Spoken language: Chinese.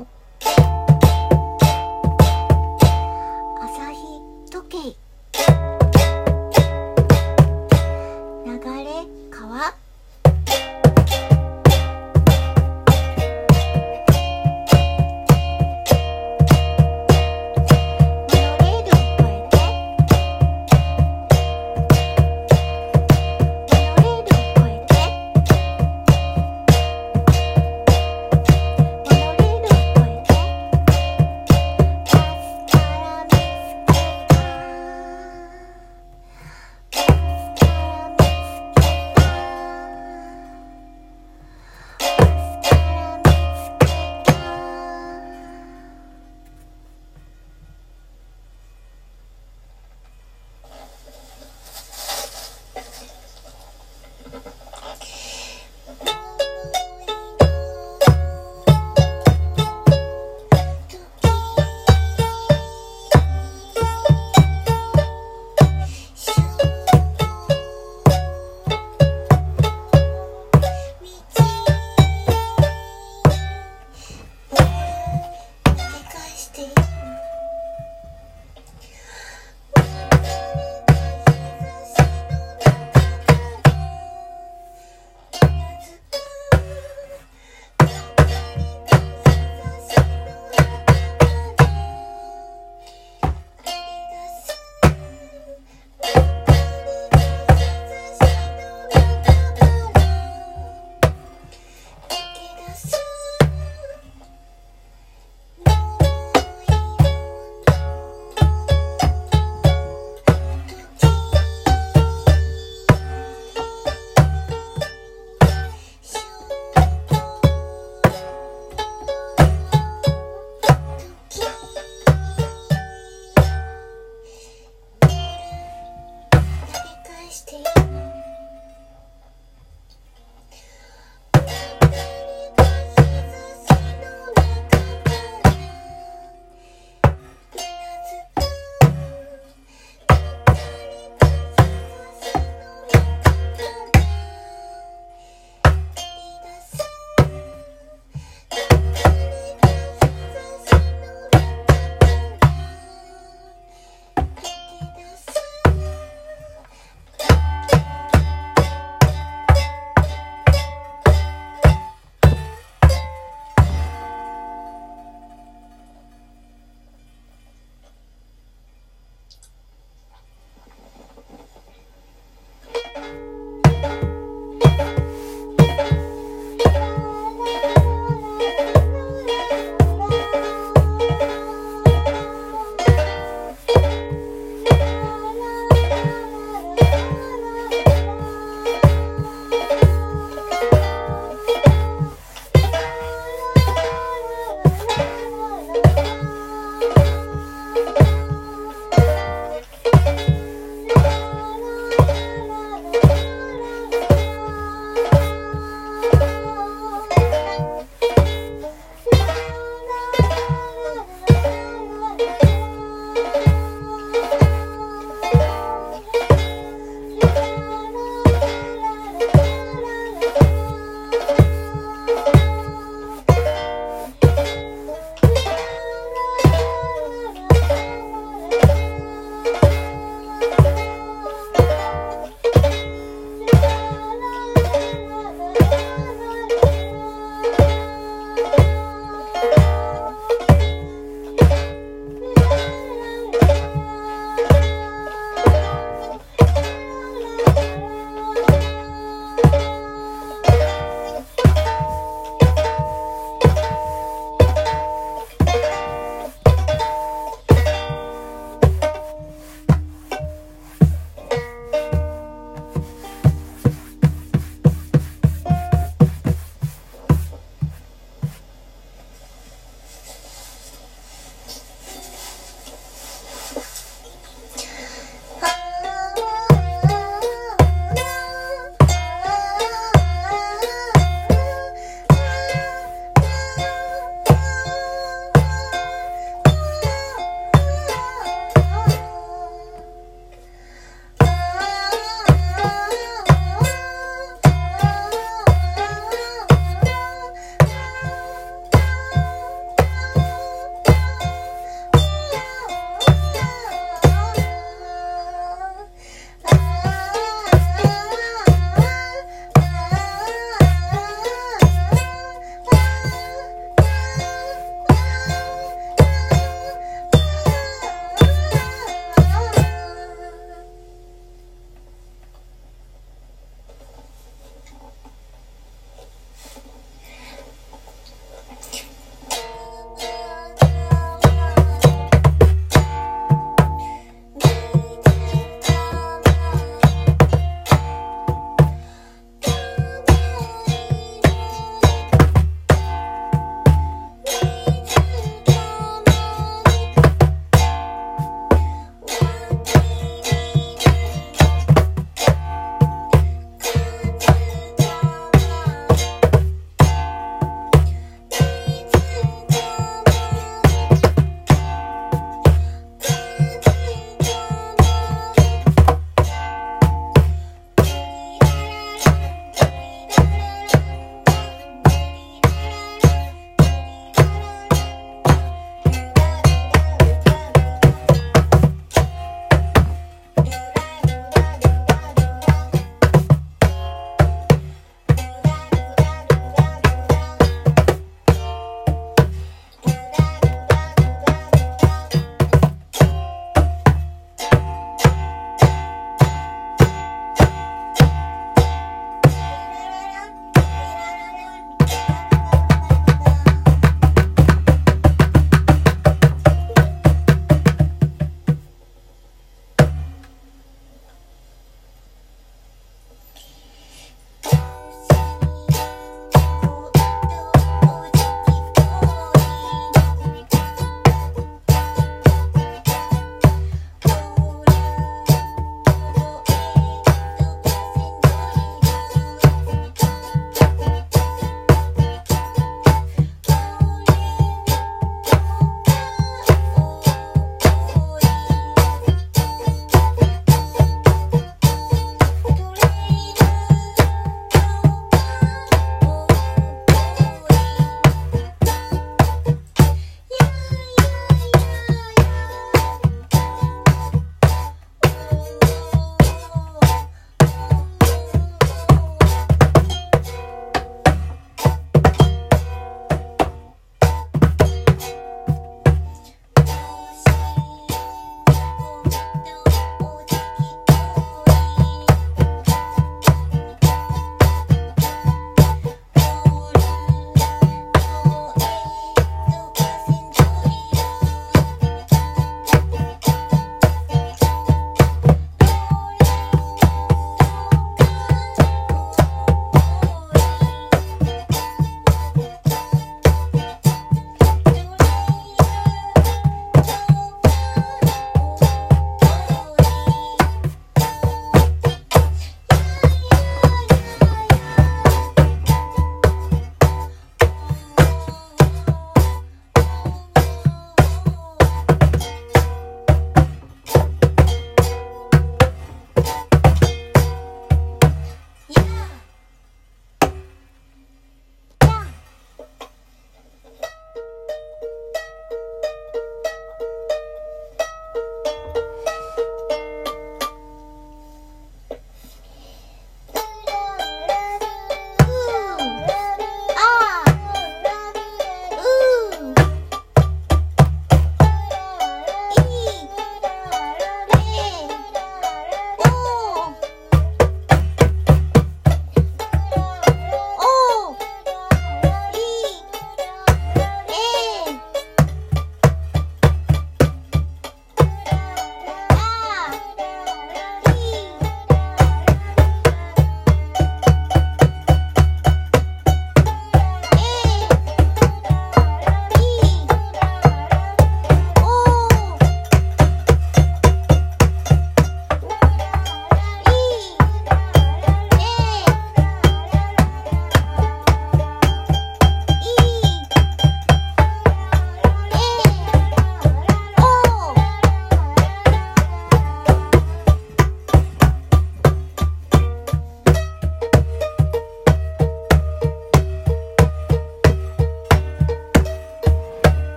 う。